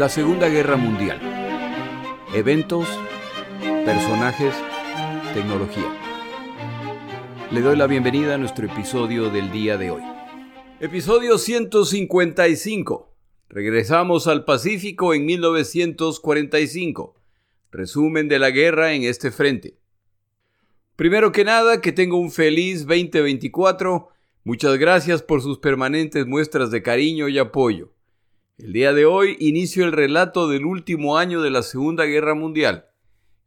La Segunda Guerra Mundial. Eventos, personajes, tecnología. Le doy la bienvenida a nuestro episodio del día de hoy. Episodio 155. Regresamos al Pacífico en 1945. Resumen de la guerra en este frente. Primero que nada, que tengo un feliz 2024. Muchas gracias por sus permanentes muestras de cariño y apoyo. El día de hoy inicio el relato del último año de la Segunda Guerra Mundial.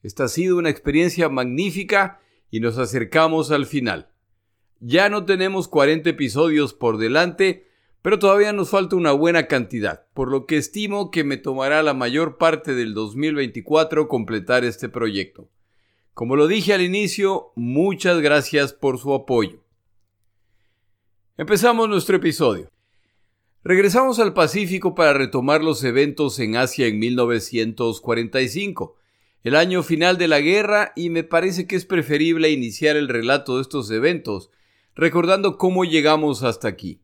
Esta ha sido una experiencia magnífica y nos acercamos al final. Ya no tenemos 40 episodios por delante, pero todavía nos falta una buena cantidad, por lo que estimo que me tomará la mayor parte del 2024 completar este proyecto. Como lo dije al inicio, muchas gracias por su apoyo. Empezamos nuestro episodio. Regresamos al Pacífico para retomar los eventos en Asia en 1945, el año final de la guerra, y me parece que es preferible iniciar el relato de estos eventos recordando cómo llegamos hasta aquí.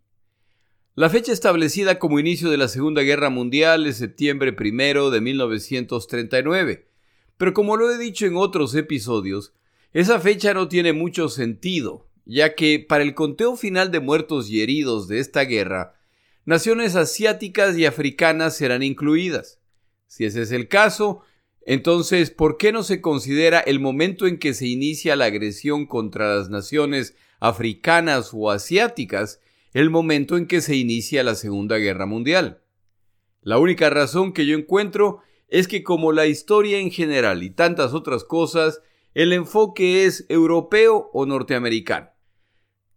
La fecha establecida como inicio de la Segunda Guerra Mundial es septiembre primero de 1939, pero como lo he dicho en otros episodios, esa fecha no tiene mucho sentido, ya que para el conteo final de muertos y heridos de esta guerra, naciones asiáticas y africanas serán incluidas. Si ese es el caso, entonces, ¿por qué no se considera el momento en que se inicia la agresión contra las naciones africanas o asiáticas el momento en que se inicia la Segunda Guerra Mundial? La única razón que yo encuentro es que como la historia en general y tantas otras cosas, el enfoque es europeo o norteamericano.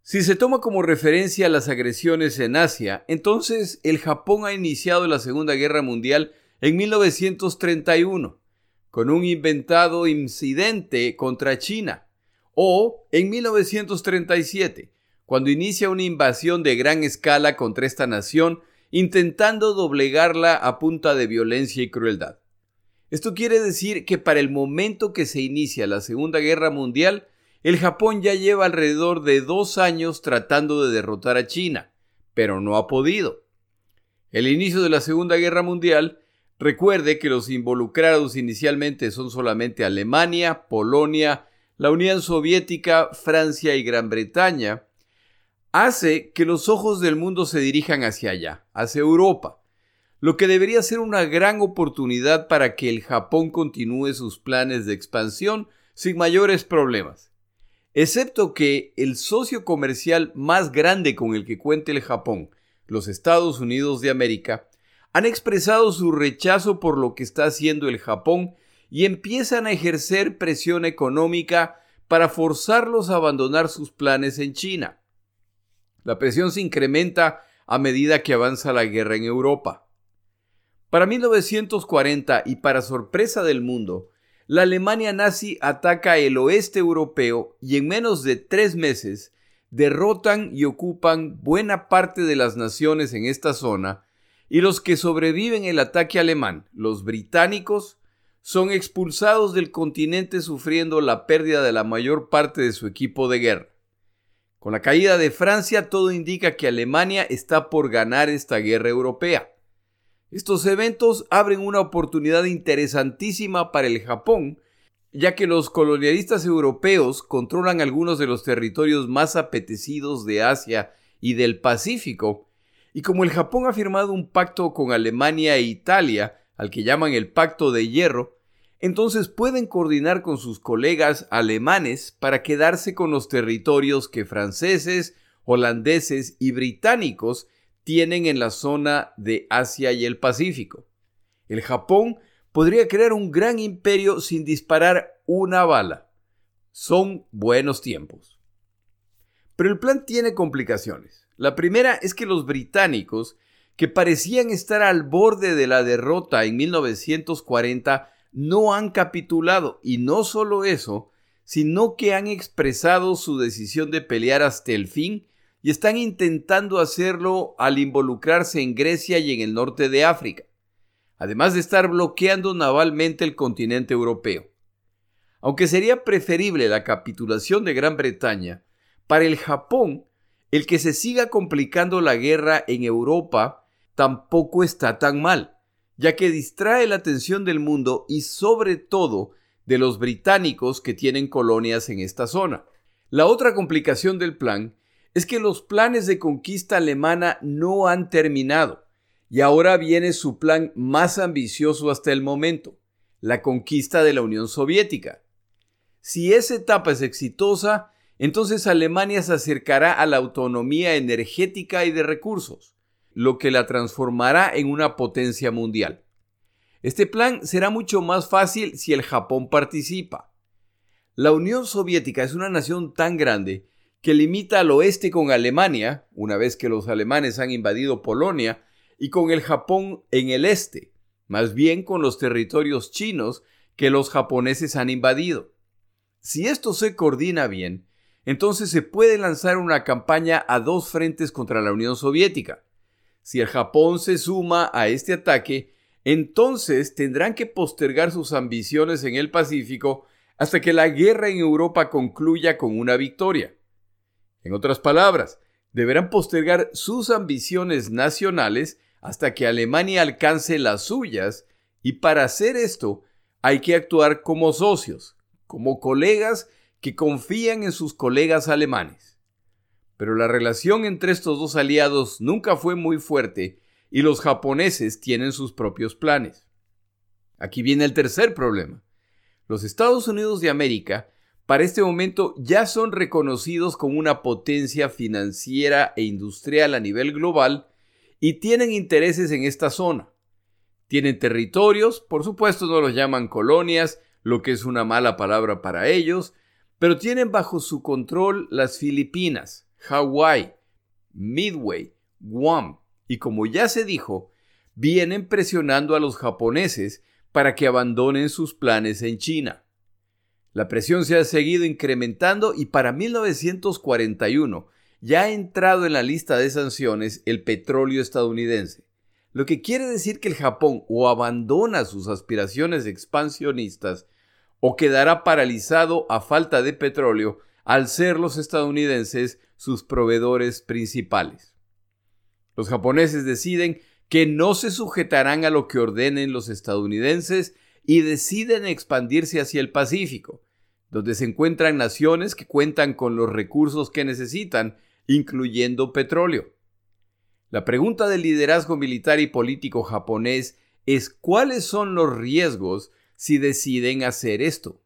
Si se toma como referencia las agresiones en Asia, entonces el Japón ha iniciado la Segunda Guerra Mundial en 1931, con un inventado incidente contra China, o en 1937, cuando inicia una invasión de gran escala contra esta nación, intentando doblegarla a punta de violencia y crueldad. Esto quiere decir que para el momento que se inicia la Segunda Guerra Mundial, el Japón ya lleva alrededor de dos años tratando de derrotar a China, pero no ha podido. El inicio de la Segunda Guerra Mundial, recuerde que los involucrados inicialmente son solamente Alemania, Polonia, la Unión Soviética, Francia y Gran Bretaña, hace que los ojos del mundo se dirijan hacia allá, hacia Europa, lo que debería ser una gran oportunidad para que el Japón continúe sus planes de expansión sin mayores problemas excepto que el socio comercial más grande con el que cuenta el Japón, los Estados Unidos de América, han expresado su rechazo por lo que está haciendo el Japón y empiezan a ejercer presión económica para forzarlos a abandonar sus planes en China. La presión se incrementa a medida que avanza la guerra en Europa. Para 1940 y para sorpresa del mundo, la Alemania nazi ataca el oeste europeo y en menos de tres meses derrotan y ocupan buena parte de las naciones en esta zona y los que sobreviven el ataque alemán, los británicos, son expulsados del continente sufriendo la pérdida de la mayor parte de su equipo de guerra. Con la caída de Francia todo indica que Alemania está por ganar esta guerra europea. Estos eventos abren una oportunidad interesantísima para el Japón, ya que los colonialistas europeos controlan algunos de los territorios más apetecidos de Asia y del Pacífico, y como el Japón ha firmado un pacto con Alemania e Italia, al que llaman el Pacto de Hierro, entonces pueden coordinar con sus colegas alemanes para quedarse con los territorios que franceses, holandeses y británicos tienen en la zona de Asia y el Pacífico. El Japón podría crear un gran imperio sin disparar una bala. Son buenos tiempos. Pero el plan tiene complicaciones. La primera es que los británicos, que parecían estar al borde de la derrota en 1940, no han capitulado. Y no solo eso, sino que han expresado su decisión de pelear hasta el fin y están intentando hacerlo al involucrarse en Grecia y en el norte de África, además de estar bloqueando navalmente el continente europeo. Aunque sería preferible la capitulación de Gran Bretaña, para el Japón, el que se siga complicando la guerra en Europa tampoco está tan mal, ya que distrae la atención del mundo y sobre todo de los británicos que tienen colonias en esta zona. La otra complicación del plan es que los planes de conquista alemana no han terminado y ahora viene su plan más ambicioso hasta el momento, la conquista de la Unión Soviética. Si esa etapa es exitosa, entonces Alemania se acercará a la autonomía energética y de recursos, lo que la transformará en una potencia mundial. Este plan será mucho más fácil si el Japón participa. La Unión Soviética es una nación tan grande que limita al oeste con Alemania, una vez que los alemanes han invadido Polonia, y con el Japón en el este, más bien con los territorios chinos que los japoneses han invadido. Si esto se coordina bien, entonces se puede lanzar una campaña a dos frentes contra la Unión Soviética. Si el Japón se suma a este ataque, entonces tendrán que postergar sus ambiciones en el Pacífico hasta que la guerra en Europa concluya con una victoria. En otras palabras, deberán postergar sus ambiciones nacionales hasta que Alemania alcance las suyas y para hacer esto hay que actuar como socios, como colegas que confían en sus colegas alemanes. Pero la relación entre estos dos aliados nunca fue muy fuerte y los japoneses tienen sus propios planes. Aquí viene el tercer problema. Los Estados Unidos de América para este momento ya son reconocidos como una potencia financiera e industrial a nivel global y tienen intereses en esta zona. Tienen territorios, por supuesto no los llaman colonias, lo que es una mala palabra para ellos, pero tienen bajo su control las Filipinas, Hawái, Midway, Guam, y como ya se dijo, vienen presionando a los japoneses para que abandonen sus planes en China. La presión se ha seguido incrementando y para 1941 ya ha entrado en la lista de sanciones el petróleo estadounidense, lo que quiere decir que el Japón o abandona sus aspiraciones expansionistas o quedará paralizado a falta de petróleo al ser los estadounidenses sus proveedores principales. Los japoneses deciden que no se sujetarán a lo que ordenen los estadounidenses y deciden expandirse hacia el Pacífico, donde se encuentran naciones que cuentan con los recursos que necesitan, incluyendo petróleo. La pregunta del liderazgo militar y político japonés es cuáles son los riesgos si deciden hacer esto.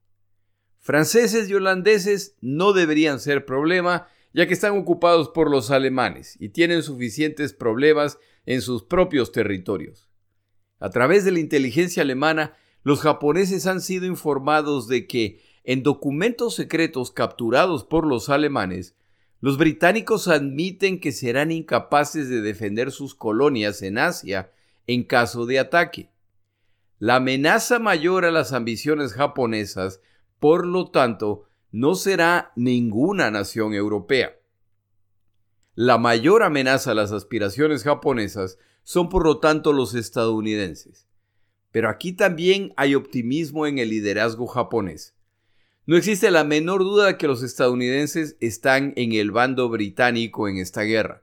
Franceses y holandeses no deberían ser problema, ya que están ocupados por los alemanes y tienen suficientes problemas en sus propios territorios. A través de la inteligencia alemana, los japoneses han sido informados de que, en documentos secretos capturados por los alemanes, los británicos admiten que serán incapaces de defender sus colonias en Asia en caso de ataque. La amenaza mayor a las ambiciones japonesas, por lo tanto, no será ninguna nación europea. La mayor amenaza a las aspiraciones japonesas son por lo tanto los estadounidenses. Pero aquí también hay optimismo en el liderazgo japonés. No existe la menor duda de que los estadounidenses están en el bando británico en esta guerra.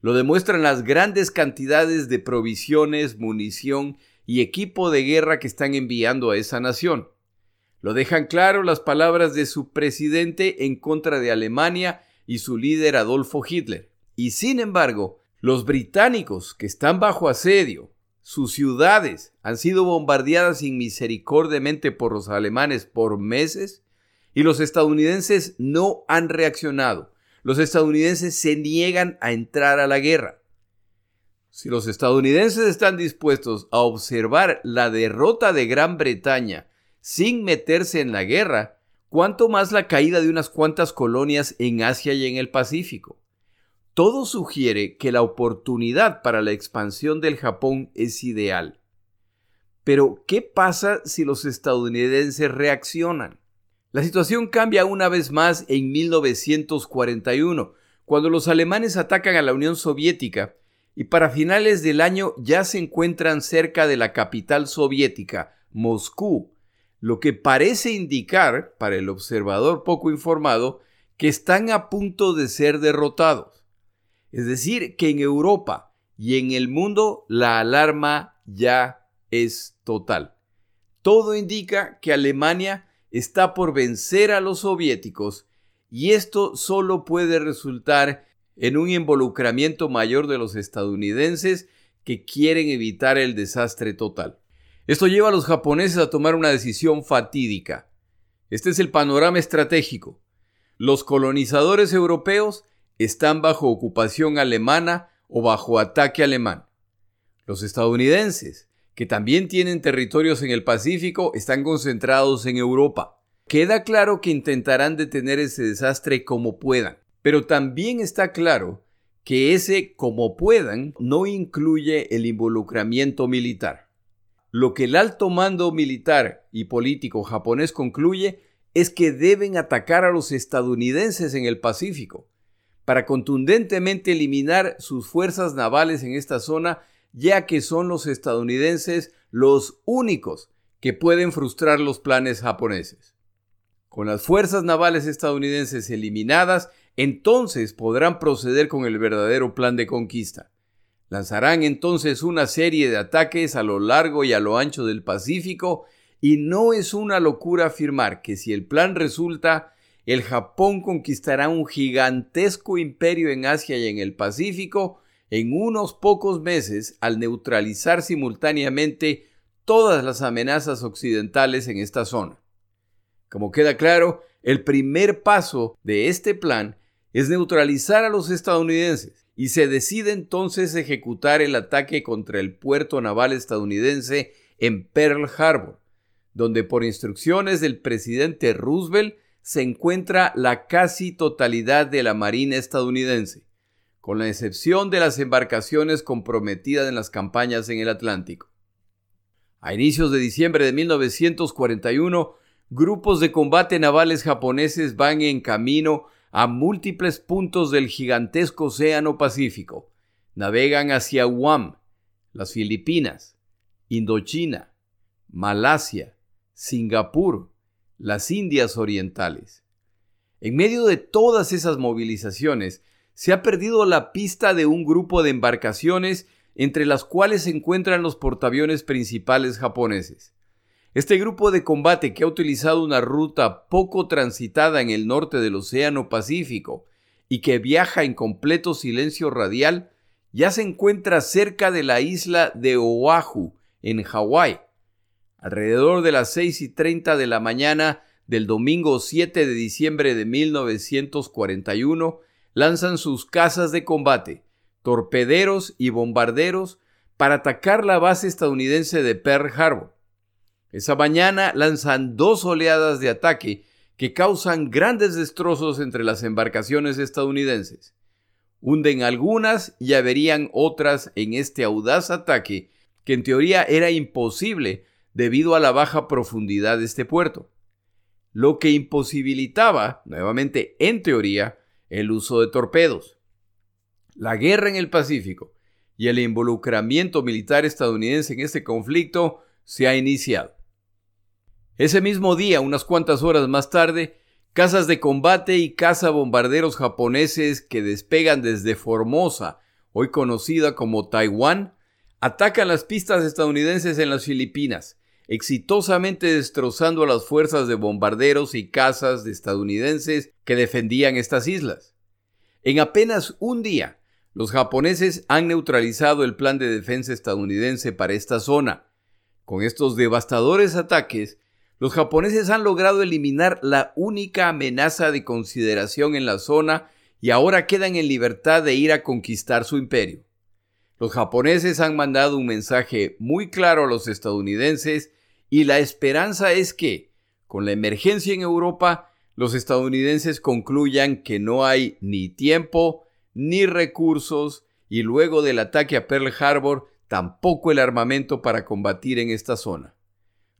Lo demuestran las grandes cantidades de provisiones, munición y equipo de guerra que están enviando a esa nación. Lo dejan claro las palabras de su presidente en contra de Alemania y su líder Adolfo Hitler. Y sin embargo, los británicos que están bajo asedio, sus ciudades han sido bombardeadas inmisericordiamente por los alemanes por meses y los estadounidenses no han reaccionado. Los estadounidenses se niegan a entrar a la guerra. Si los estadounidenses están dispuestos a observar la derrota de Gran Bretaña sin meterse en la guerra, cuánto más la caída de unas cuantas colonias en Asia y en el Pacífico. Todo sugiere que la oportunidad para la expansión del Japón es ideal. Pero, ¿qué pasa si los estadounidenses reaccionan? La situación cambia una vez más en 1941, cuando los alemanes atacan a la Unión Soviética y para finales del año ya se encuentran cerca de la capital soviética, Moscú, lo que parece indicar, para el observador poco informado, que están a punto de ser derrotados. Es decir, que en Europa y en el mundo la alarma ya es total. Todo indica que Alemania está por vencer a los soviéticos y esto solo puede resultar en un involucramiento mayor de los estadounidenses que quieren evitar el desastre total. Esto lleva a los japoneses a tomar una decisión fatídica. Este es el panorama estratégico. Los colonizadores europeos están bajo ocupación alemana o bajo ataque alemán. Los estadounidenses, que también tienen territorios en el Pacífico, están concentrados en Europa. Queda claro que intentarán detener ese desastre como puedan, pero también está claro que ese como puedan no incluye el involucramiento militar. Lo que el alto mando militar y político japonés concluye es que deben atacar a los estadounidenses en el Pacífico para contundentemente eliminar sus fuerzas navales en esta zona, ya que son los estadounidenses los únicos que pueden frustrar los planes japoneses. Con las fuerzas navales estadounidenses eliminadas, entonces podrán proceder con el verdadero plan de conquista. Lanzarán entonces una serie de ataques a lo largo y a lo ancho del Pacífico, y no es una locura afirmar que si el plan resulta, el Japón conquistará un gigantesco imperio en Asia y en el Pacífico en unos pocos meses al neutralizar simultáneamente todas las amenazas occidentales en esta zona. Como queda claro, el primer paso de este plan es neutralizar a los estadounidenses y se decide entonces ejecutar el ataque contra el puerto naval estadounidense en Pearl Harbor, donde por instrucciones del presidente Roosevelt se encuentra la casi totalidad de la Marina estadounidense, con la excepción de las embarcaciones comprometidas en las campañas en el Atlántico. A inicios de diciembre de 1941, grupos de combate navales japoneses van en camino a múltiples puntos del gigantesco Océano Pacífico. Navegan hacia Guam, las Filipinas, Indochina, Malasia, Singapur, las Indias Orientales. En medio de todas esas movilizaciones, se ha perdido la pista de un grupo de embarcaciones entre las cuales se encuentran los portaaviones principales japoneses. Este grupo de combate que ha utilizado una ruta poco transitada en el norte del Océano Pacífico y que viaja en completo silencio radial, ya se encuentra cerca de la isla de Oahu, en Hawái, alrededor de las 6 y 30 de la mañana del domingo 7 de diciembre de 1941, lanzan sus casas de combate, torpederos y bombarderos para atacar la base estadounidense de Pearl Harbor. Esa mañana lanzan dos oleadas de ataque que causan grandes destrozos entre las embarcaciones estadounidenses. Hunden algunas y averían otras en este audaz ataque que en teoría era imposible debido a la baja profundidad de este puerto, lo que imposibilitaba, nuevamente en teoría, el uso de torpedos. La guerra en el Pacífico y el involucramiento militar estadounidense en este conflicto se ha iniciado. Ese mismo día, unas cuantas horas más tarde, casas de combate y cazabombarderos japoneses que despegan desde Formosa, hoy conocida como Taiwán, atacan las pistas estadounidenses en las Filipinas, exitosamente destrozando a las fuerzas de bombarderos y cazas de estadounidenses que defendían estas islas. En apenas un día, los japoneses han neutralizado el plan de defensa estadounidense para esta zona. Con estos devastadores ataques, los japoneses han logrado eliminar la única amenaza de consideración en la zona y ahora quedan en libertad de ir a conquistar su imperio. Los japoneses han mandado un mensaje muy claro a los estadounidenses y la esperanza es que, con la emergencia en Europa, los estadounidenses concluyan que no hay ni tiempo ni recursos y luego del ataque a Pearl Harbor tampoco el armamento para combatir en esta zona.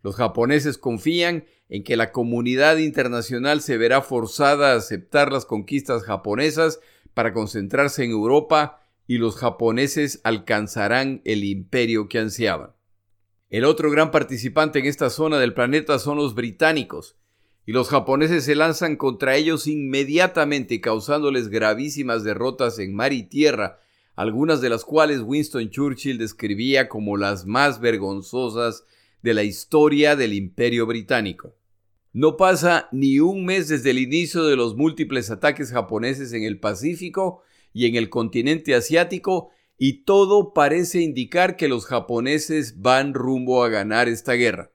Los japoneses confían en que la comunidad internacional se verá forzada a aceptar las conquistas japonesas para concentrarse en Europa y los japoneses alcanzarán el imperio que ansiaban. El otro gran participante en esta zona del planeta son los británicos, y los japoneses se lanzan contra ellos inmediatamente causándoles gravísimas derrotas en mar y tierra algunas de las cuales Winston Churchill describía como las más vergonzosas de la historia del imperio británico. No pasa ni un mes desde el inicio de los múltiples ataques japoneses en el Pacífico y en el continente asiático y todo parece indicar que los japoneses van rumbo a ganar esta guerra.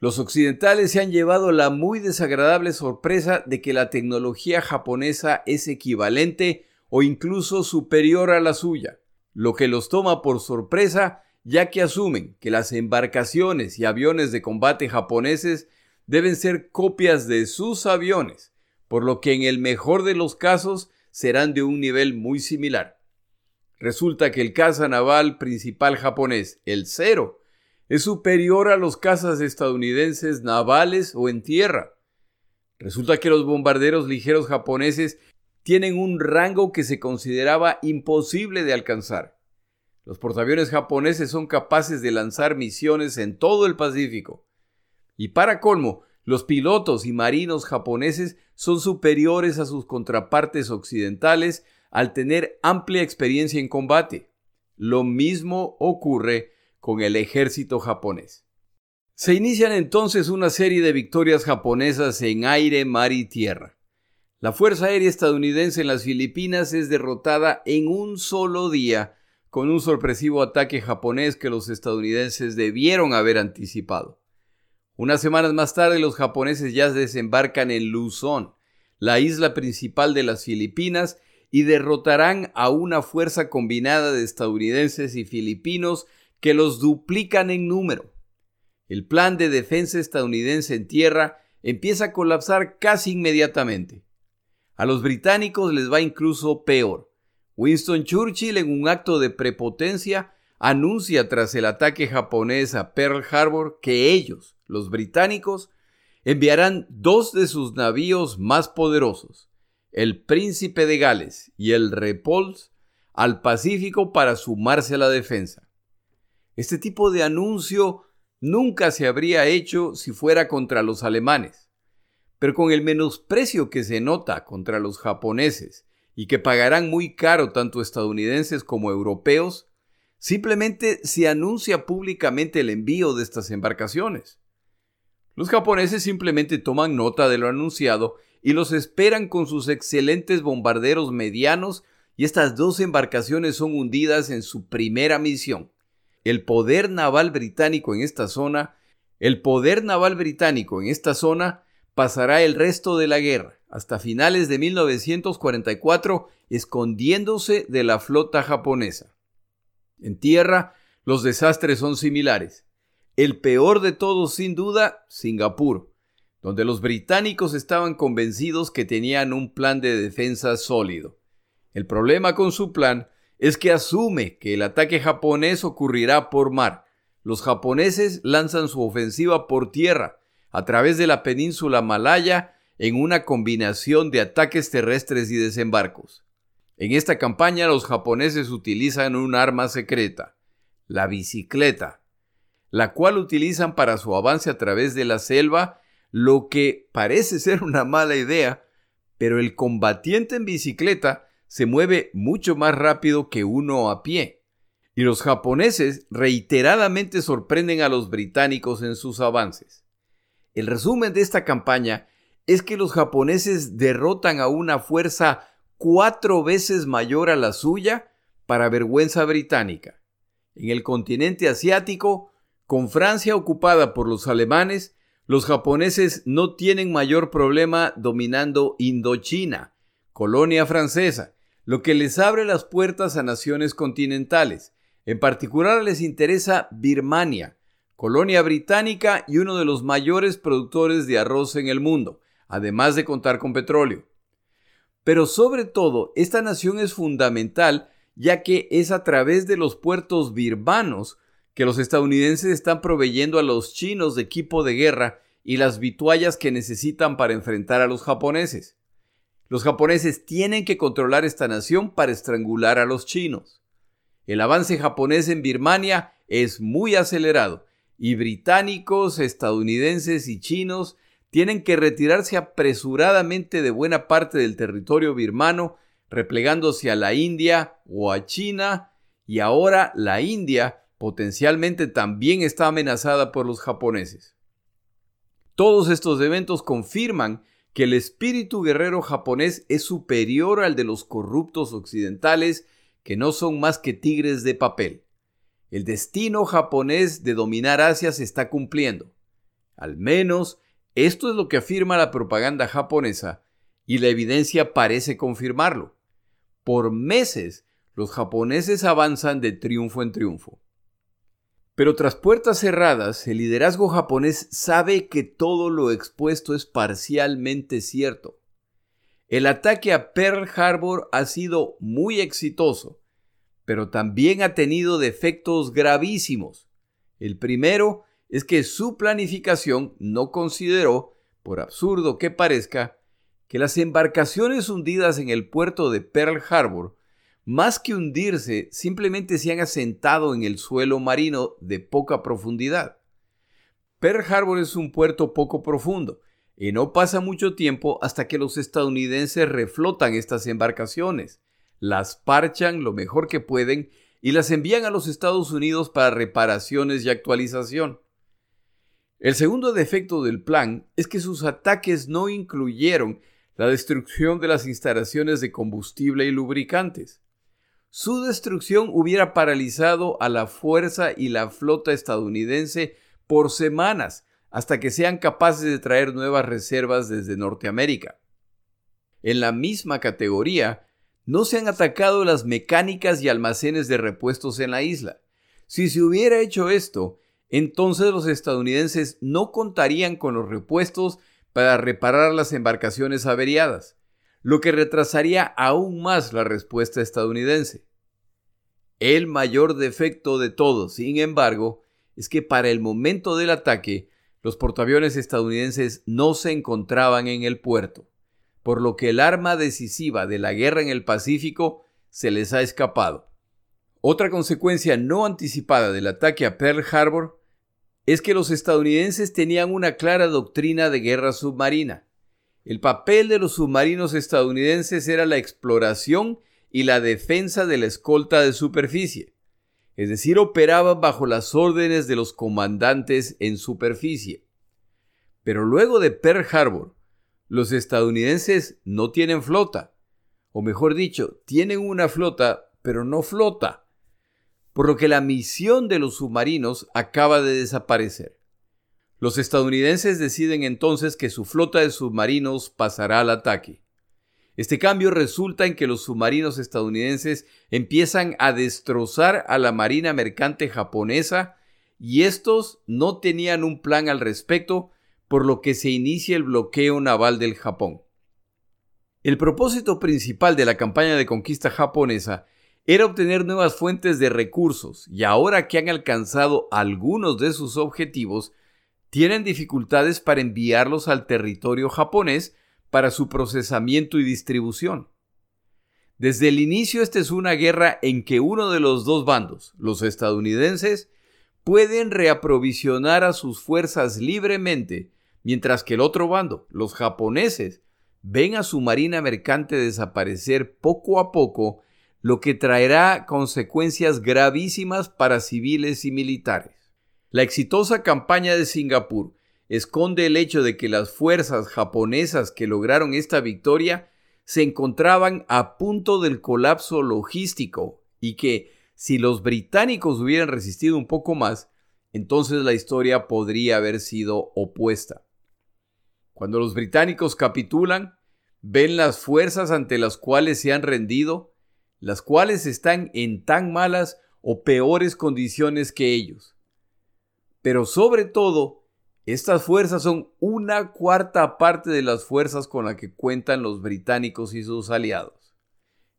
Los occidentales se han llevado la muy desagradable sorpresa de que la tecnología japonesa es equivalente o incluso superior a la suya, lo que los toma por sorpresa ya que asumen que las embarcaciones y aviones de combate japoneses deben ser copias de sus aviones, por lo que en el mejor de los casos serán de un nivel muy similar. Resulta que el caza naval principal japonés, el Cero, es superior a los cazas estadounidenses navales o en tierra. Resulta que los bombarderos ligeros japoneses tienen un rango que se consideraba imposible de alcanzar. Los portaaviones japoneses son capaces de lanzar misiones en todo el Pacífico. Y para colmo, los pilotos y marinos japoneses son superiores a sus contrapartes occidentales al tener amplia experiencia en combate. Lo mismo ocurre con el ejército japonés. Se inician entonces una serie de victorias japonesas en aire, mar y tierra. La Fuerza Aérea estadounidense en las Filipinas es derrotada en un solo día con un sorpresivo ataque japonés que los estadounidenses debieron haber anticipado. Unas semanas más tarde los japoneses ya desembarcan en Luzón, la isla principal de las Filipinas, y derrotarán a una fuerza combinada de estadounidenses y filipinos que los duplican en número. El plan de defensa estadounidense en tierra empieza a colapsar casi inmediatamente. A los británicos les va incluso peor. Winston Churchill, en un acto de prepotencia, anuncia tras el ataque japonés a Pearl Harbor que ellos, los británicos, enviarán dos de sus navíos más poderosos, el Príncipe de Gales y el Repulse, al Pacífico para sumarse a la defensa. Este tipo de anuncio nunca se habría hecho si fuera contra los alemanes, pero con el menosprecio que se nota contra los japoneses y que pagarán muy caro tanto estadounidenses como europeos, simplemente se anuncia públicamente el envío de estas embarcaciones. Los japoneses simplemente toman nota de lo anunciado y los esperan con sus excelentes bombarderos medianos y estas dos embarcaciones son hundidas en su primera misión. El poder naval británico en esta zona, el poder naval británico en esta zona pasará el resto de la guerra, hasta finales de 1944, escondiéndose de la flota japonesa. En tierra, los desastres son similares. El peor de todos, sin duda, Singapur, donde los británicos estaban convencidos que tenían un plan de defensa sólido. El problema con su plan es que asume que el ataque japonés ocurrirá por mar. Los japoneses lanzan su ofensiva por tierra, a través de la península malaya, en una combinación de ataques terrestres y desembarcos. En esta campaña los japoneses utilizan un arma secreta, la bicicleta, la cual utilizan para su avance a través de la selva, lo que parece ser una mala idea, pero el combatiente en bicicleta se mueve mucho más rápido que uno a pie. Y los japoneses reiteradamente sorprenden a los británicos en sus avances. El resumen de esta campaña es que los japoneses derrotan a una fuerza cuatro veces mayor a la suya para vergüenza británica. En el continente asiático, con Francia ocupada por los alemanes, los japoneses no tienen mayor problema dominando Indochina, colonia francesa, lo que les abre las puertas a naciones continentales. En particular les interesa Birmania, colonia británica y uno de los mayores productores de arroz en el mundo, además de contar con petróleo. Pero sobre todo, esta nación es fundamental ya que es a través de los puertos birmanos que los estadounidenses están proveyendo a los chinos de equipo de guerra y las vituallas que necesitan para enfrentar a los japoneses. Los japoneses tienen que controlar esta nación para estrangular a los chinos. El avance japonés en Birmania es muy acelerado y británicos, estadounidenses y chinos tienen que retirarse apresuradamente de buena parte del territorio birmano replegándose a la India o a China, y ahora la India potencialmente también está amenazada por los japoneses. Todos estos eventos confirman que el espíritu guerrero japonés es superior al de los corruptos occidentales que no son más que tigres de papel. El destino japonés de dominar Asia se está cumpliendo. Al menos esto es lo que afirma la propaganda japonesa y la evidencia parece confirmarlo. Por meses los japoneses avanzan de triunfo en triunfo. Pero tras puertas cerradas, el liderazgo japonés sabe que todo lo expuesto es parcialmente cierto. El ataque a Pearl Harbor ha sido muy exitoso, pero también ha tenido defectos gravísimos. El primero es que su planificación no consideró, por absurdo que parezca, que las embarcaciones hundidas en el puerto de Pearl Harbor más que hundirse, simplemente se han asentado en el suelo marino de poca profundidad. Pearl Harbor es un puerto poco profundo y no pasa mucho tiempo hasta que los estadounidenses reflotan estas embarcaciones, las parchan lo mejor que pueden y las envían a los Estados Unidos para reparaciones y actualización. El segundo defecto del plan es que sus ataques no incluyeron la destrucción de las instalaciones de combustible y lubricantes. Su destrucción hubiera paralizado a la fuerza y la flota estadounidense por semanas hasta que sean capaces de traer nuevas reservas desde Norteamérica. En la misma categoría, no se han atacado las mecánicas y almacenes de repuestos en la isla. Si se hubiera hecho esto, entonces los estadounidenses no contarían con los repuestos para reparar las embarcaciones averiadas lo que retrasaría aún más la respuesta estadounidense. El mayor defecto de todo, sin embargo, es que para el momento del ataque, los portaaviones estadounidenses no se encontraban en el puerto, por lo que el arma decisiva de la guerra en el Pacífico se les ha escapado. Otra consecuencia no anticipada del ataque a Pearl Harbor es que los estadounidenses tenían una clara doctrina de guerra submarina, el papel de los submarinos estadounidenses era la exploración y la defensa de la escolta de superficie, es decir, operaban bajo las órdenes de los comandantes en superficie. Pero luego de Pearl Harbor, los estadounidenses no tienen flota, o mejor dicho, tienen una flota, pero no flota, por lo que la misión de los submarinos acaba de desaparecer. Los estadounidenses deciden entonces que su flota de submarinos pasará al ataque. Este cambio resulta en que los submarinos estadounidenses empiezan a destrozar a la marina mercante japonesa y estos no tenían un plan al respecto, por lo que se inicia el bloqueo naval del Japón. El propósito principal de la campaña de conquista japonesa era obtener nuevas fuentes de recursos y ahora que han alcanzado algunos de sus objetivos, tienen dificultades para enviarlos al territorio japonés para su procesamiento y distribución. Desde el inicio esta es una guerra en que uno de los dos bandos, los estadounidenses, pueden reaprovisionar a sus fuerzas libremente, mientras que el otro bando, los japoneses, ven a su marina mercante desaparecer poco a poco, lo que traerá consecuencias gravísimas para civiles y militares. La exitosa campaña de Singapur esconde el hecho de que las fuerzas japonesas que lograron esta victoria se encontraban a punto del colapso logístico y que si los británicos hubieran resistido un poco más, entonces la historia podría haber sido opuesta. Cuando los británicos capitulan, ven las fuerzas ante las cuales se han rendido, las cuales están en tan malas o peores condiciones que ellos. Pero sobre todo, estas fuerzas son una cuarta parte de las fuerzas con las que cuentan los británicos y sus aliados.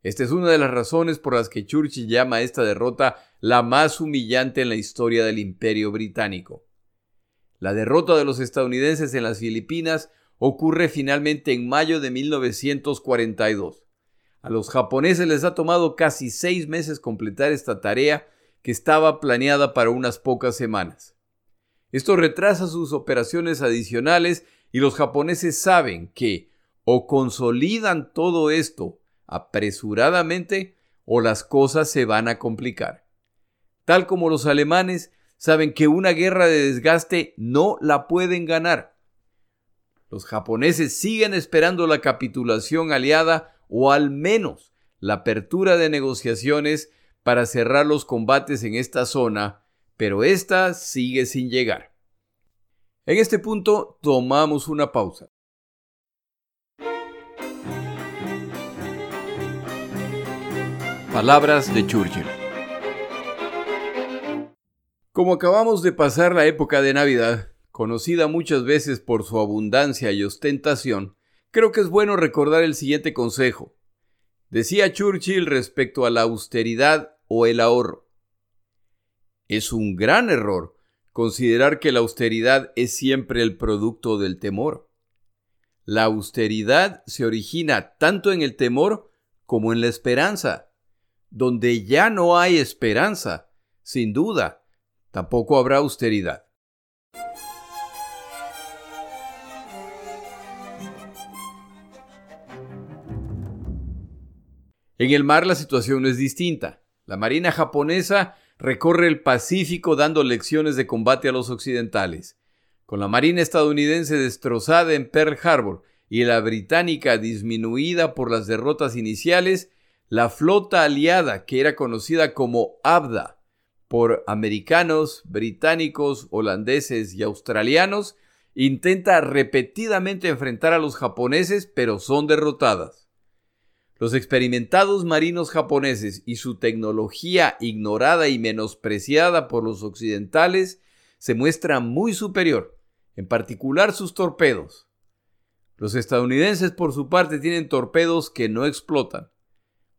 Esta es una de las razones por las que Churchill llama a esta derrota la más humillante en la historia del imperio británico. La derrota de los estadounidenses en las Filipinas ocurre finalmente en mayo de 1942. A los japoneses les ha tomado casi seis meses completar esta tarea que estaba planeada para unas pocas semanas. Esto retrasa sus operaciones adicionales y los japoneses saben que o consolidan todo esto apresuradamente o las cosas se van a complicar. Tal como los alemanes saben que una guerra de desgaste no la pueden ganar. Los japoneses siguen esperando la capitulación aliada o al menos la apertura de negociaciones para cerrar los combates en esta zona, pero esta sigue sin llegar. En este punto tomamos una pausa. Palabras de Churchill. Como acabamos de pasar la época de Navidad, conocida muchas veces por su abundancia y ostentación, creo que es bueno recordar el siguiente consejo. Decía Churchill respecto a la austeridad o el ahorro. Es un gran error considerar que la austeridad es siempre el producto del temor. La austeridad se origina tanto en el temor como en la esperanza. Donde ya no hay esperanza, sin duda, tampoco habrá austeridad. En el mar la situación es distinta. La Marina japonesa recorre el Pacífico dando lecciones de combate a los occidentales. Con la Marina estadounidense destrozada en Pearl Harbor y la británica disminuida por las derrotas iniciales, la flota aliada, que era conocida como Abda por americanos, británicos, holandeses y australianos, intenta repetidamente enfrentar a los japoneses, pero son derrotadas. Los experimentados marinos japoneses y su tecnología ignorada y menospreciada por los occidentales se muestran muy superior, en particular sus torpedos. Los estadounidenses por su parte tienen torpedos que no explotan.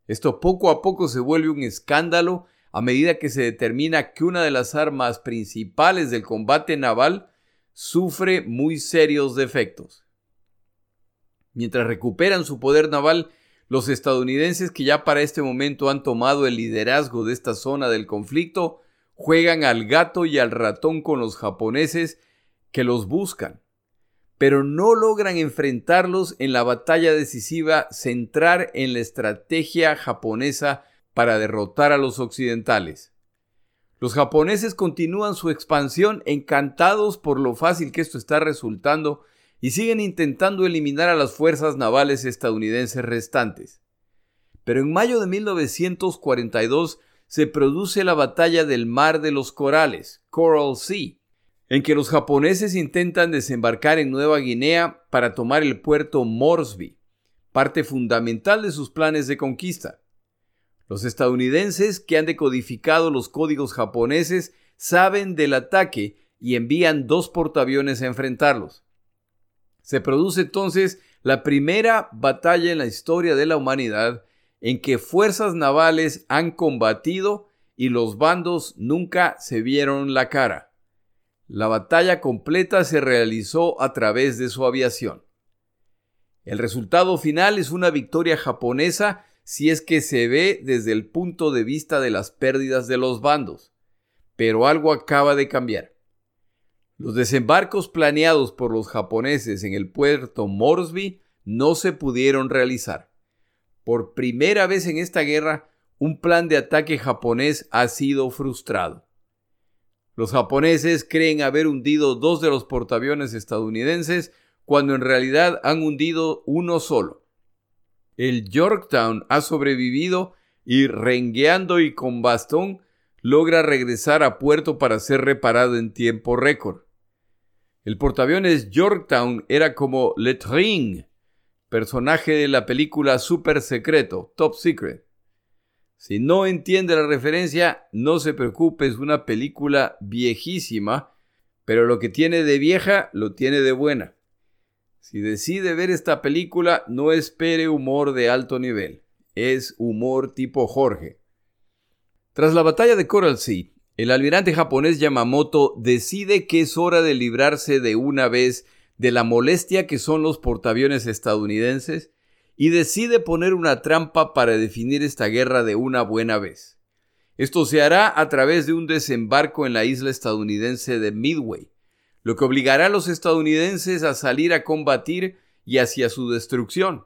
Esto poco a poco se vuelve un escándalo a medida que se determina que una de las armas principales del combate naval sufre muy serios defectos. Mientras recuperan su poder naval, los estadounidenses que ya para este momento han tomado el liderazgo de esta zona del conflicto juegan al gato y al ratón con los japoneses que los buscan pero no logran enfrentarlos en la batalla decisiva, centrar en la estrategia japonesa para derrotar a los occidentales. Los japoneses continúan su expansión encantados por lo fácil que esto está resultando y siguen intentando eliminar a las fuerzas navales estadounidenses restantes. Pero en mayo de 1942 se produce la batalla del Mar de los Corales, Coral Sea, en que los japoneses intentan desembarcar en Nueva Guinea para tomar el puerto Moresby, parte fundamental de sus planes de conquista. Los estadounidenses, que han decodificado los códigos japoneses, saben del ataque y envían dos portaaviones a enfrentarlos. Se produce entonces la primera batalla en la historia de la humanidad en que fuerzas navales han combatido y los bandos nunca se vieron la cara. La batalla completa se realizó a través de su aviación. El resultado final es una victoria japonesa si es que se ve desde el punto de vista de las pérdidas de los bandos. Pero algo acaba de cambiar. Los desembarcos planeados por los japoneses en el puerto Moresby no se pudieron realizar. Por primera vez en esta guerra, un plan de ataque japonés ha sido frustrado. Los japoneses creen haber hundido dos de los portaaviones estadounidenses cuando en realidad han hundido uno solo. El Yorktown ha sobrevivido y rengueando y con bastón logra regresar a puerto para ser reparado en tiempo récord. El portaaviones Yorktown era como Le Tring, personaje de la película Super Secreto, Top Secret. Si no entiende la referencia, no se preocupe, es una película viejísima, pero lo que tiene de vieja lo tiene de buena. Si decide ver esta película, no espere humor de alto nivel, es humor tipo Jorge. Tras la batalla de Coral Sea, el almirante japonés Yamamoto decide que es hora de librarse de una vez de la molestia que son los portaaviones estadounidenses y decide poner una trampa para definir esta guerra de una buena vez. Esto se hará a través de un desembarco en la isla estadounidense de Midway, lo que obligará a los estadounidenses a salir a combatir y hacia su destrucción.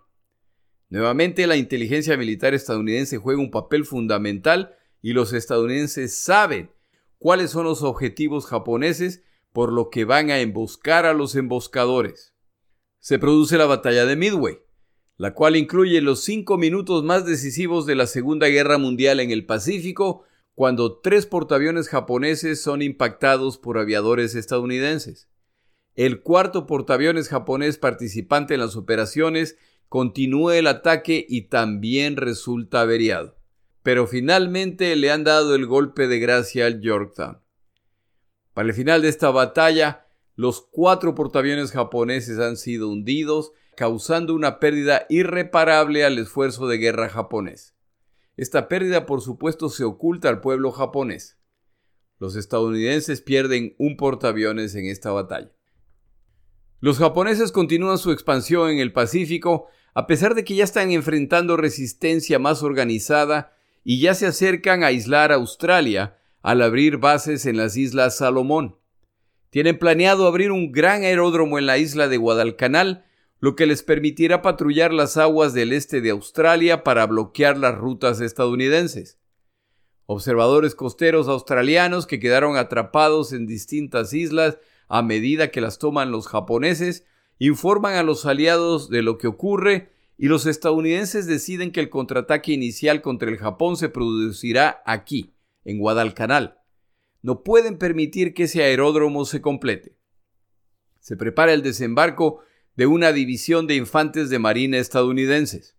Nuevamente la inteligencia militar estadounidense juega un papel fundamental y los estadounidenses saben cuáles son los objetivos japoneses por lo que van a emboscar a los emboscadores. Se produce la batalla de Midway, la cual incluye los cinco minutos más decisivos de la Segunda Guerra Mundial en el Pacífico, cuando tres portaaviones japoneses son impactados por aviadores estadounidenses. El cuarto portaaviones japonés participante en las operaciones continúa el ataque y también resulta averiado. Pero finalmente le han dado el golpe de gracia al Yorktown. Para el final de esta batalla, los cuatro portaaviones japoneses han sido hundidos, causando una pérdida irreparable al esfuerzo de guerra japonés. Esta pérdida, por supuesto, se oculta al pueblo japonés. Los estadounidenses pierden un portaaviones en esta batalla. Los japoneses continúan su expansión en el Pacífico a pesar de que ya están enfrentando resistencia más organizada y ya se acercan a aislar a Australia al abrir bases en las Islas Salomón. Tienen planeado abrir un gran aeródromo en la isla de Guadalcanal, lo que les permitirá patrullar las aguas del este de Australia para bloquear las rutas estadounidenses. Observadores costeros australianos que quedaron atrapados en distintas islas a medida que las toman los japoneses informan a los aliados de lo que ocurre y los estadounidenses deciden que el contraataque inicial contra el Japón se producirá aquí, en Guadalcanal. No pueden permitir que ese aeródromo se complete. Se prepara el desembarco de una división de infantes de marina estadounidenses.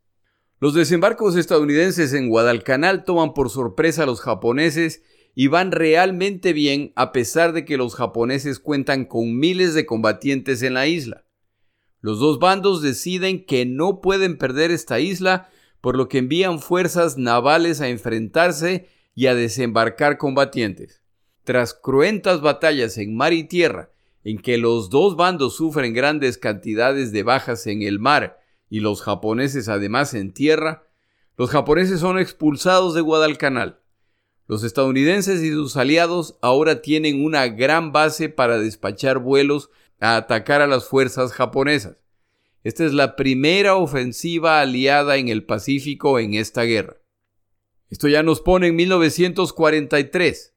Los desembarcos estadounidenses en Guadalcanal toman por sorpresa a los japoneses y van realmente bien a pesar de que los japoneses cuentan con miles de combatientes en la isla. Los dos bandos deciden que no pueden perder esta isla, por lo que envían fuerzas navales a enfrentarse y a desembarcar combatientes. Tras cruentas batallas en mar y tierra, en que los dos bandos sufren grandes cantidades de bajas en el mar y los japoneses además en tierra, los japoneses son expulsados de Guadalcanal. Los estadounidenses y sus aliados ahora tienen una gran base para despachar vuelos a atacar a las fuerzas japonesas. Esta es la primera ofensiva aliada en el Pacífico en esta guerra. Esto ya nos pone en 1943,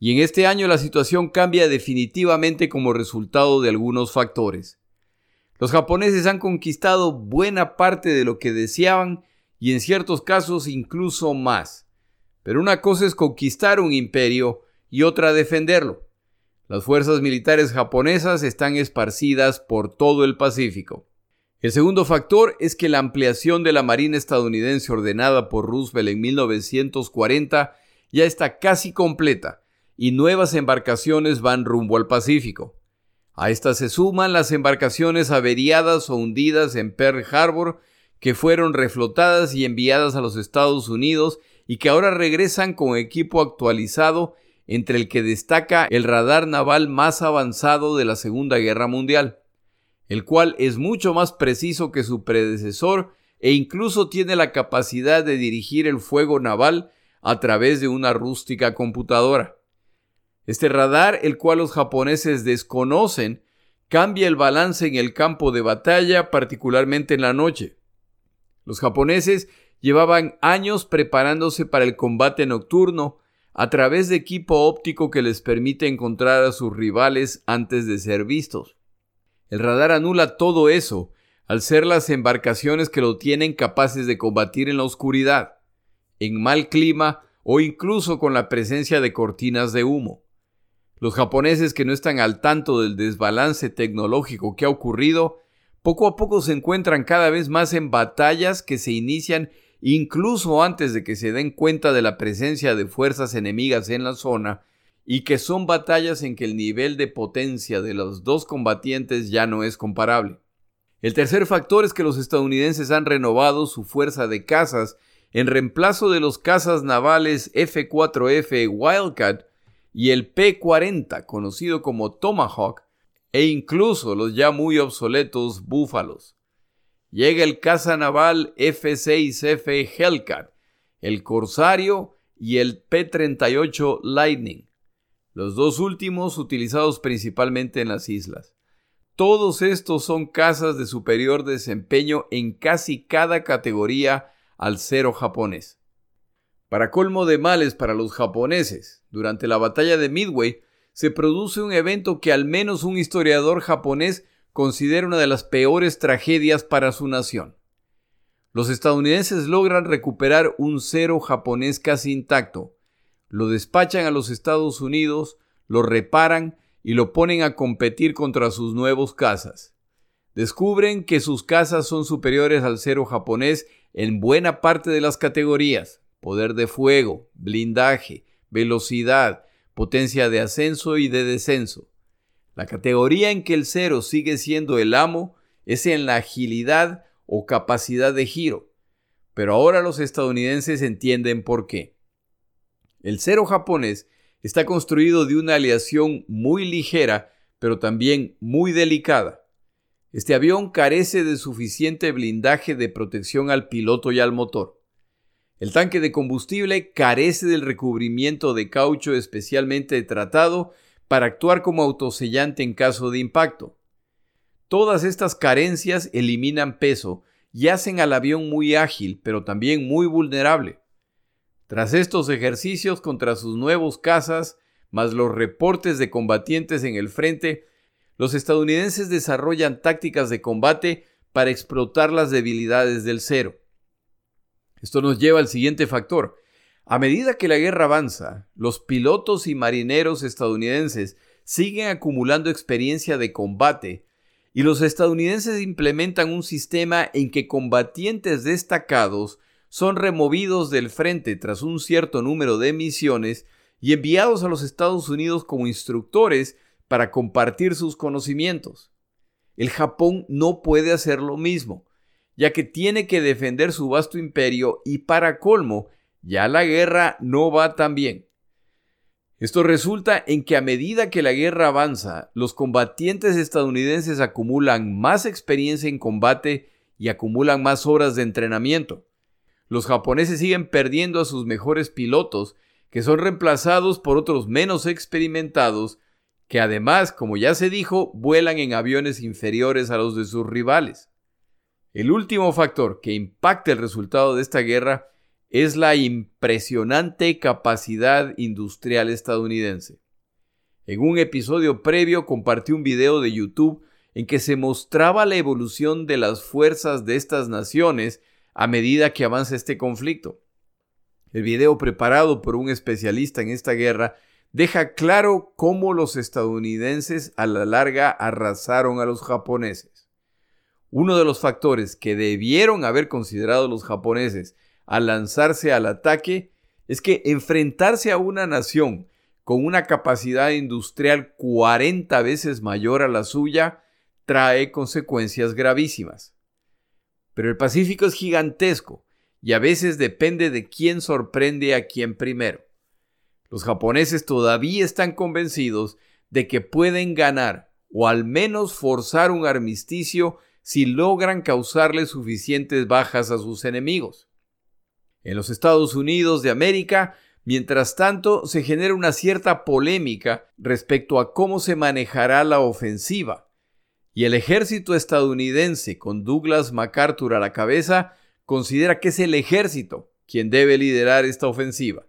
y en este año la situación cambia definitivamente como resultado de algunos factores. Los japoneses han conquistado buena parte de lo que deseaban y en ciertos casos incluso más. Pero una cosa es conquistar un imperio y otra defenderlo. Las fuerzas militares japonesas están esparcidas por todo el Pacífico. El segundo factor es que la ampliación de la Marina estadounidense ordenada por Roosevelt en 1940 ya está casi completa y nuevas embarcaciones van rumbo al Pacífico. A estas se suman las embarcaciones averiadas o hundidas en Pearl Harbor que fueron reflotadas y enviadas a los Estados Unidos y que ahora regresan con equipo actualizado entre el que destaca el radar naval más avanzado de la Segunda Guerra Mundial, el cual es mucho más preciso que su predecesor e incluso tiene la capacidad de dirigir el fuego naval a través de una rústica computadora. Este radar, el cual los japoneses desconocen, cambia el balance en el campo de batalla, particularmente en la noche. Los japoneses llevaban años preparándose para el combate nocturno, a través de equipo óptico que les permite encontrar a sus rivales antes de ser vistos. El radar anula todo eso, al ser las embarcaciones que lo tienen capaces de combatir en la oscuridad, en mal clima o incluso con la presencia de cortinas de humo. Los japoneses que no están al tanto del desbalance tecnológico que ha ocurrido, poco a poco se encuentran cada vez más en batallas que se inician incluso antes de que se den cuenta de la presencia de fuerzas enemigas en la zona, y que son batallas en que el nivel de potencia de los dos combatientes ya no es comparable. El tercer factor es que los estadounidenses han renovado su fuerza de cazas en reemplazo de los cazas navales F-4F Wildcat y el P-40, conocido como Tomahawk, e incluso los ya muy obsoletos Búfalos llega el caza naval F-6F Hellcat, el Corsario y el P-38 Lightning, los dos últimos utilizados principalmente en las islas. Todos estos son casas de superior desempeño en casi cada categoría al cero japonés. Para colmo de males para los japoneses, durante la batalla de Midway se produce un evento que al menos un historiador japonés considera una de las peores tragedias para su nación. Los estadounidenses logran recuperar un cero japonés casi intacto, lo despachan a los Estados Unidos, lo reparan y lo ponen a competir contra sus nuevos cazas. Descubren que sus cazas son superiores al cero japonés en buena parte de las categorías, poder de fuego, blindaje, velocidad, potencia de ascenso y de descenso. La categoría en que el cero sigue siendo el amo es en la agilidad o capacidad de giro, pero ahora los estadounidenses entienden por qué. El cero japonés está construido de una aleación muy ligera, pero también muy delicada. Este avión carece de suficiente blindaje de protección al piloto y al motor. El tanque de combustible carece del recubrimiento de caucho especialmente tratado para actuar como autosellante en caso de impacto. Todas estas carencias eliminan peso y hacen al avión muy ágil, pero también muy vulnerable. Tras estos ejercicios contra sus nuevos cazas, más los reportes de combatientes en el frente, los estadounidenses desarrollan tácticas de combate para explotar las debilidades del cero. Esto nos lleva al siguiente factor. A medida que la guerra avanza, los pilotos y marineros estadounidenses siguen acumulando experiencia de combate y los estadounidenses implementan un sistema en que combatientes destacados son removidos del frente tras un cierto número de misiones y enviados a los Estados Unidos como instructores para compartir sus conocimientos. El Japón no puede hacer lo mismo ya que tiene que defender su vasto imperio y para colmo, ya la guerra no va tan bien. Esto resulta en que a medida que la guerra avanza, los combatientes estadounidenses acumulan más experiencia en combate y acumulan más horas de entrenamiento. Los japoneses siguen perdiendo a sus mejores pilotos, que son reemplazados por otros menos experimentados, que además, como ya se dijo, vuelan en aviones inferiores a los de sus rivales. El último factor que impacta el resultado de esta guerra es la impresionante capacidad industrial estadounidense. En un episodio previo compartí un video de YouTube en que se mostraba la evolución de las fuerzas de estas naciones a medida que avanza este conflicto. El video preparado por un especialista en esta guerra deja claro cómo los estadounidenses a la larga arrasaron a los japoneses. Uno de los factores que debieron haber considerado los japoneses al lanzarse al ataque es que enfrentarse a una nación con una capacidad industrial 40 veces mayor a la suya trae consecuencias gravísimas. Pero el Pacífico es gigantesco y a veces depende de quién sorprende a quién primero. Los japoneses todavía están convencidos de que pueden ganar o al menos forzar un armisticio si logran causarle suficientes bajas a sus enemigos. En los Estados Unidos de América, mientras tanto, se genera una cierta polémica respecto a cómo se manejará la ofensiva, y el ejército estadounidense, con Douglas MacArthur a la cabeza, considera que es el ejército quien debe liderar esta ofensiva.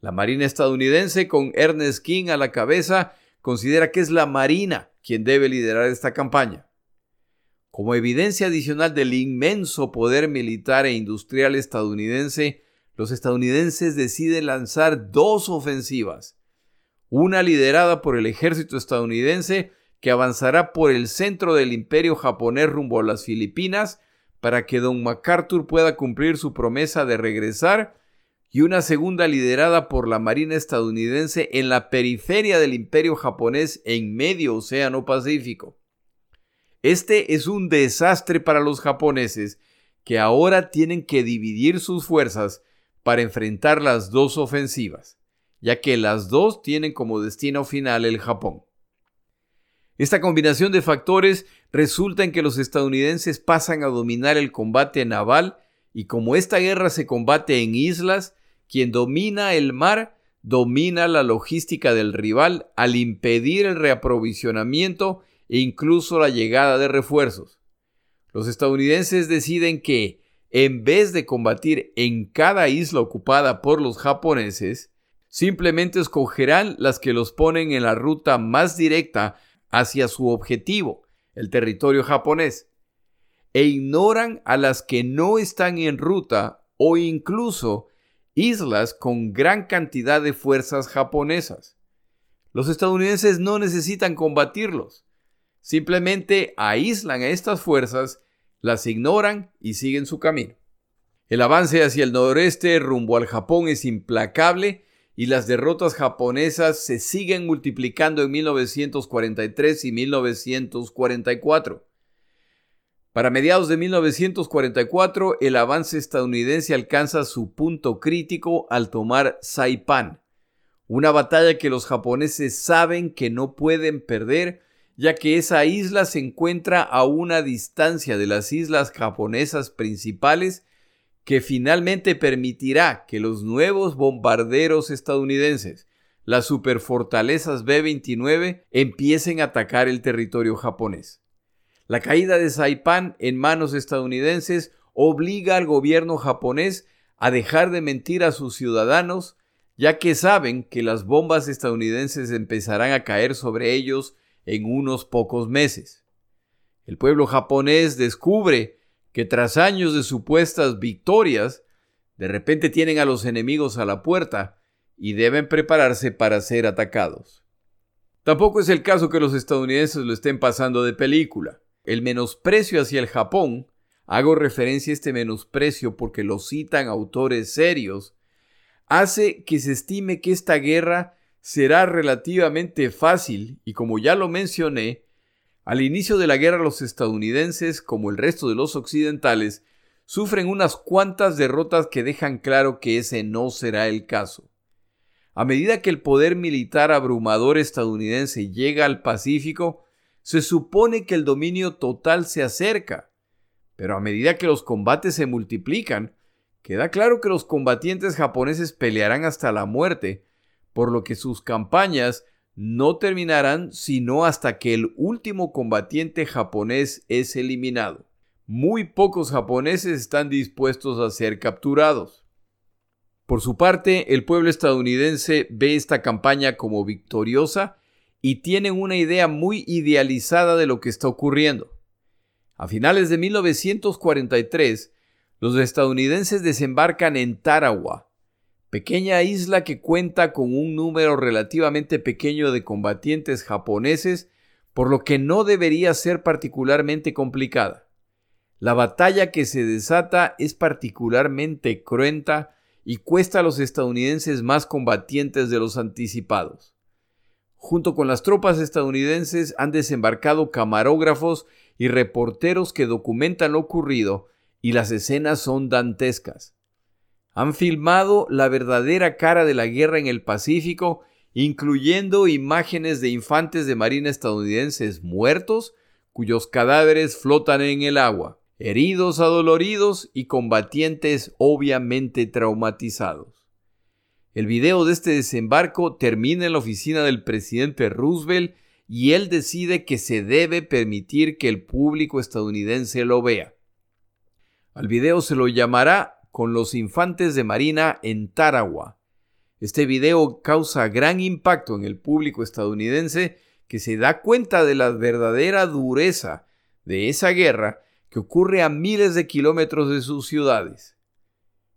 La Marina estadounidense, con Ernest King a la cabeza, considera que es la Marina quien debe liderar esta campaña. Como evidencia adicional del inmenso poder militar e industrial estadounidense, los estadounidenses deciden lanzar dos ofensivas. Una liderada por el ejército estadounidense que avanzará por el centro del imperio japonés rumbo a las Filipinas para que don MacArthur pueda cumplir su promesa de regresar y una segunda liderada por la Marina estadounidense en la periferia del imperio japonés en medio Océano Pacífico. Este es un desastre para los japoneses, que ahora tienen que dividir sus fuerzas para enfrentar las dos ofensivas, ya que las dos tienen como destino final el Japón. Esta combinación de factores resulta en que los estadounidenses pasan a dominar el combate naval y como esta guerra se combate en islas, quien domina el mar domina la logística del rival al impedir el reaprovisionamiento e incluso la llegada de refuerzos. Los estadounidenses deciden que, en vez de combatir en cada isla ocupada por los japoneses, simplemente escogerán las que los ponen en la ruta más directa hacia su objetivo, el territorio japonés, e ignoran a las que no están en ruta o incluso islas con gran cantidad de fuerzas japonesas. Los estadounidenses no necesitan combatirlos, simplemente aíslan a estas fuerzas, las ignoran y siguen su camino. El avance hacia el noroeste rumbo al Japón es implacable y las derrotas japonesas se siguen multiplicando en 1943 y 1944. Para mediados de 1944, el avance estadounidense alcanza su punto crítico al tomar Saipan, una batalla que los japoneses saben que no pueden perder, ya que esa isla se encuentra a una distancia de las islas japonesas principales que finalmente permitirá que los nuevos bombarderos estadounidenses, las superfortalezas B-29, empiecen a atacar el territorio japonés. La caída de Saipan en manos estadounidenses obliga al gobierno japonés a dejar de mentir a sus ciudadanos, ya que saben que las bombas estadounidenses empezarán a caer sobre ellos en unos pocos meses. El pueblo japonés descubre que tras años de supuestas victorias, de repente tienen a los enemigos a la puerta y deben prepararse para ser atacados. Tampoco es el caso que los estadounidenses lo estén pasando de película el menosprecio hacia el Japón, hago referencia a este menosprecio porque lo citan autores serios, hace que se estime que esta guerra será relativamente fácil y como ya lo mencioné, al inicio de la guerra los estadounidenses, como el resto de los occidentales, sufren unas cuantas derrotas que dejan claro que ese no será el caso. A medida que el poder militar abrumador estadounidense llega al Pacífico, se supone que el dominio total se acerca, pero a medida que los combates se multiplican, queda claro que los combatientes japoneses pelearán hasta la muerte, por lo que sus campañas no terminarán sino hasta que el último combatiente japonés es eliminado. Muy pocos japoneses están dispuestos a ser capturados. Por su parte, el pueblo estadounidense ve esta campaña como victoriosa y tienen una idea muy idealizada de lo que está ocurriendo. A finales de 1943, los estadounidenses desembarcan en Tarawa, pequeña isla que cuenta con un número relativamente pequeño de combatientes japoneses, por lo que no debería ser particularmente complicada. La batalla que se desata es particularmente cruenta y cuesta a los estadounidenses más combatientes de los anticipados. Junto con las tropas estadounidenses han desembarcado camarógrafos y reporteros que documentan lo ocurrido y las escenas son dantescas. Han filmado la verdadera cara de la guerra en el Pacífico, incluyendo imágenes de infantes de marina estadounidenses muertos cuyos cadáveres flotan en el agua, heridos adoloridos y combatientes obviamente traumatizados. El video de este desembarco termina en la oficina del presidente Roosevelt y él decide que se debe permitir que el público estadounidense lo vea. Al video se lo llamará Con los infantes de Marina en Tarawa. Este video causa gran impacto en el público estadounidense que se da cuenta de la verdadera dureza de esa guerra que ocurre a miles de kilómetros de sus ciudades.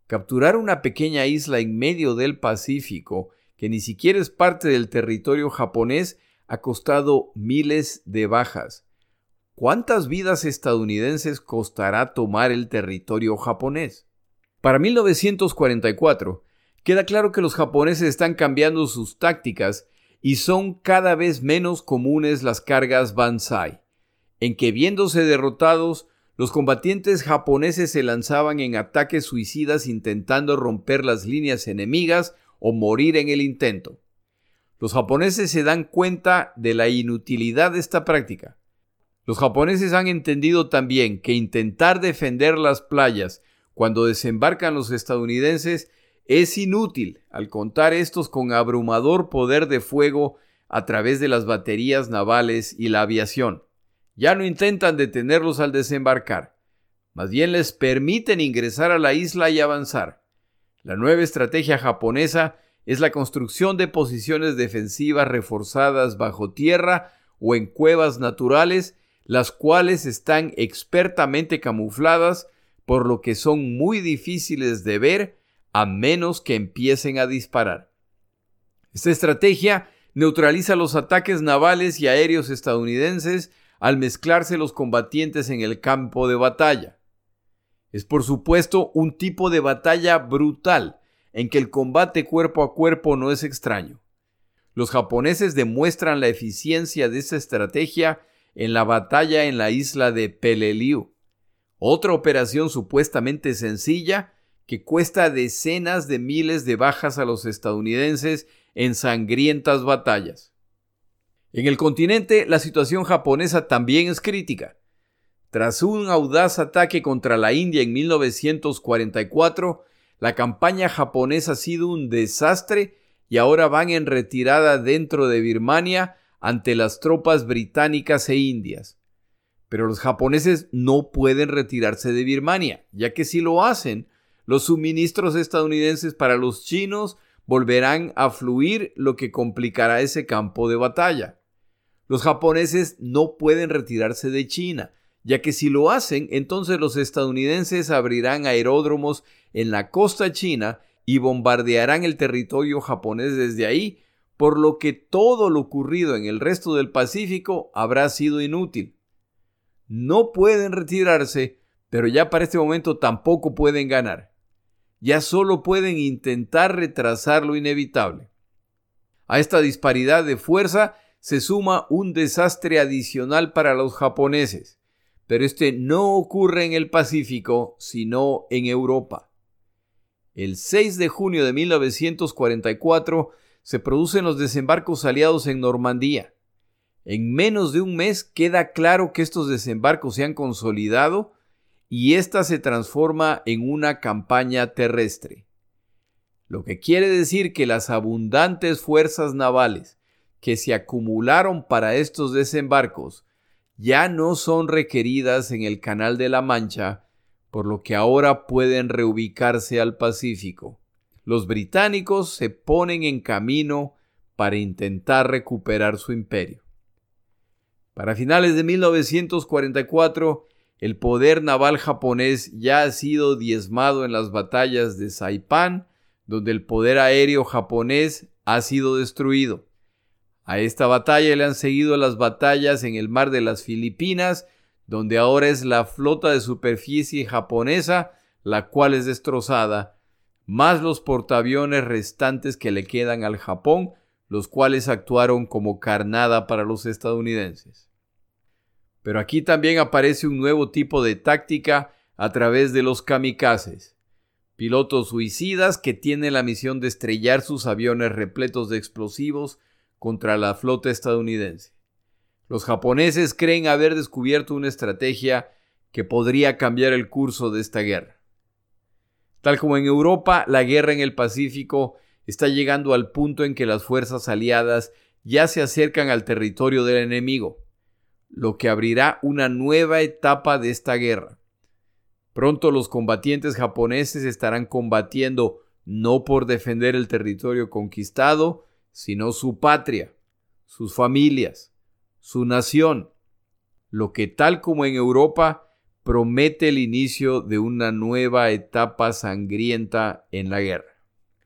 Capturar una pequeña isla en medio del Pacífico, que ni siquiera es parte del territorio japonés, ha costado miles de bajas. ¿Cuántas vidas estadounidenses costará tomar el territorio japonés? Para 1944, queda claro que los japoneses están cambiando sus tácticas y son cada vez menos comunes las cargas Banzai, en que viéndose derrotados los combatientes japoneses se lanzaban en ataques suicidas intentando romper las líneas enemigas o morir en el intento. Los japoneses se dan cuenta de la inutilidad de esta práctica. Los japoneses han entendido también que intentar defender las playas cuando desembarcan los estadounidenses es inútil al contar estos con abrumador poder de fuego a través de las baterías navales y la aviación. Ya no intentan detenerlos al desembarcar, más bien les permiten ingresar a la isla y avanzar. La nueva estrategia japonesa es la construcción de posiciones defensivas reforzadas bajo tierra o en cuevas naturales, las cuales están expertamente camufladas, por lo que son muy difíciles de ver a menos que empiecen a disparar. Esta estrategia neutraliza los ataques navales y aéreos estadounidenses al mezclarse los combatientes en el campo de batalla. Es por supuesto un tipo de batalla brutal, en que el combate cuerpo a cuerpo no es extraño. Los japoneses demuestran la eficiencia de esta estrategia en la batalla en la isla de Peleliu, otra operación supuestamente sencilla que cuesta decenas de miles de bajas a los estadounidenses en sangrientas batallas. En el continente la situación japonesa también es crítica. Tras un audaz ataque contra la India en 1944, la campaña japonesa ha sido un desastre y ahora van en retirada dentro de Birmania ante las tropas británicas e indias. Pero los japoneses no pueden retirarse de Birmania, ya que si lo hacen, los suministros estadounidenses para los chinos volverán a fluir, lo que complicará ese campo de batalla. Los japoneses no pueden retirarse de China, ya que si lo hacen, entonces los estadounidenses abrirán aeródromos en la costa china y bombardearán el territorio japonés desde ahí, por lo que todo lo ocurrido en el resto del Pacífico habrá sido inútil. No pueden retirarse, pero ya para este momento tampoco pueden ganar. Ya solo pueden intentar retrasar lo inevitable. A esta disparidad de fuerza se suma un desastre adicional para los japoneses pero este no ocurre en el Pacífico, sino en Europa. El 6 de junio de 1944 se producen los desembarcos aliados en Normandía. En menos de un mes queda claro que estos desembarcos se han consolidado y ésta se transforma en una campaña terrestre. Lo que quiere decir que las abundantes fuerzas navales que se acumularon para estos desembarcos ya no son requeridas en el Canal de la Mancha, por lo que ahora pueden reubicarse al Pacífico. Los británicos se ponen en camino para intentar recuperar su imperio. Para finales de 1944, el poder naval japonés ya ha sido diezmado en las batallas de Saipan, donde el poder aéreo japonés ha sido destruido. A esta batalla le han seguido las batallas en el mar de las Filipinas, donde ahora es la flota de superficie japonesa, la cual es destrozada, más los portaaviones restantes que le quedan al Japón, los cuales actuaron como carnada para los estadounidenses. Pero aquí también aparece un nuevo tipo de táctica a través de los kamikazes, pilotos suicidas que tienen la misión de estrellar sus aviones repletos de explosivos contra la flota estadounidense. Los japoneses creen haber descubierto una estrategia que podría cambiar el curso de esta guerra. Tal como en Europa, la guerra en el Pacífico está llegando al punto en que las fuerzas aliadas ya se acercan al territorio del enemigo, lo que abrirá una nueva etapa de esta guerra. Pronto los combatientes japoneses estarán combatiendo no por defender el territorio conquistado, sino su patria, sus familias, su nación, lo que tal como en Europa promete el inicio de una nueva etapa sangrienta en la guerra.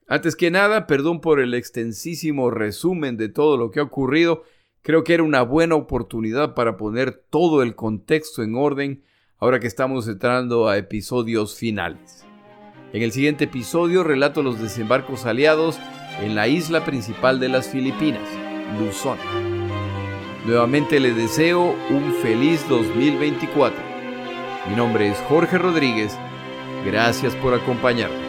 Antes que nada, perdón por el extensísimo resumen de todo lo que ha ocurrido, creo que era una buena oportunidad para poner todo el contexto en orden ahora que estamos entrando a episodios finales. En el siguiente episodio relato los desembarcos aliados en la isla principal de las Filipinas, Luzón. Nuevamente le deseo un feliz 2024. Mi nombre es Jorge Rodríguez. Gracias por acompañarme.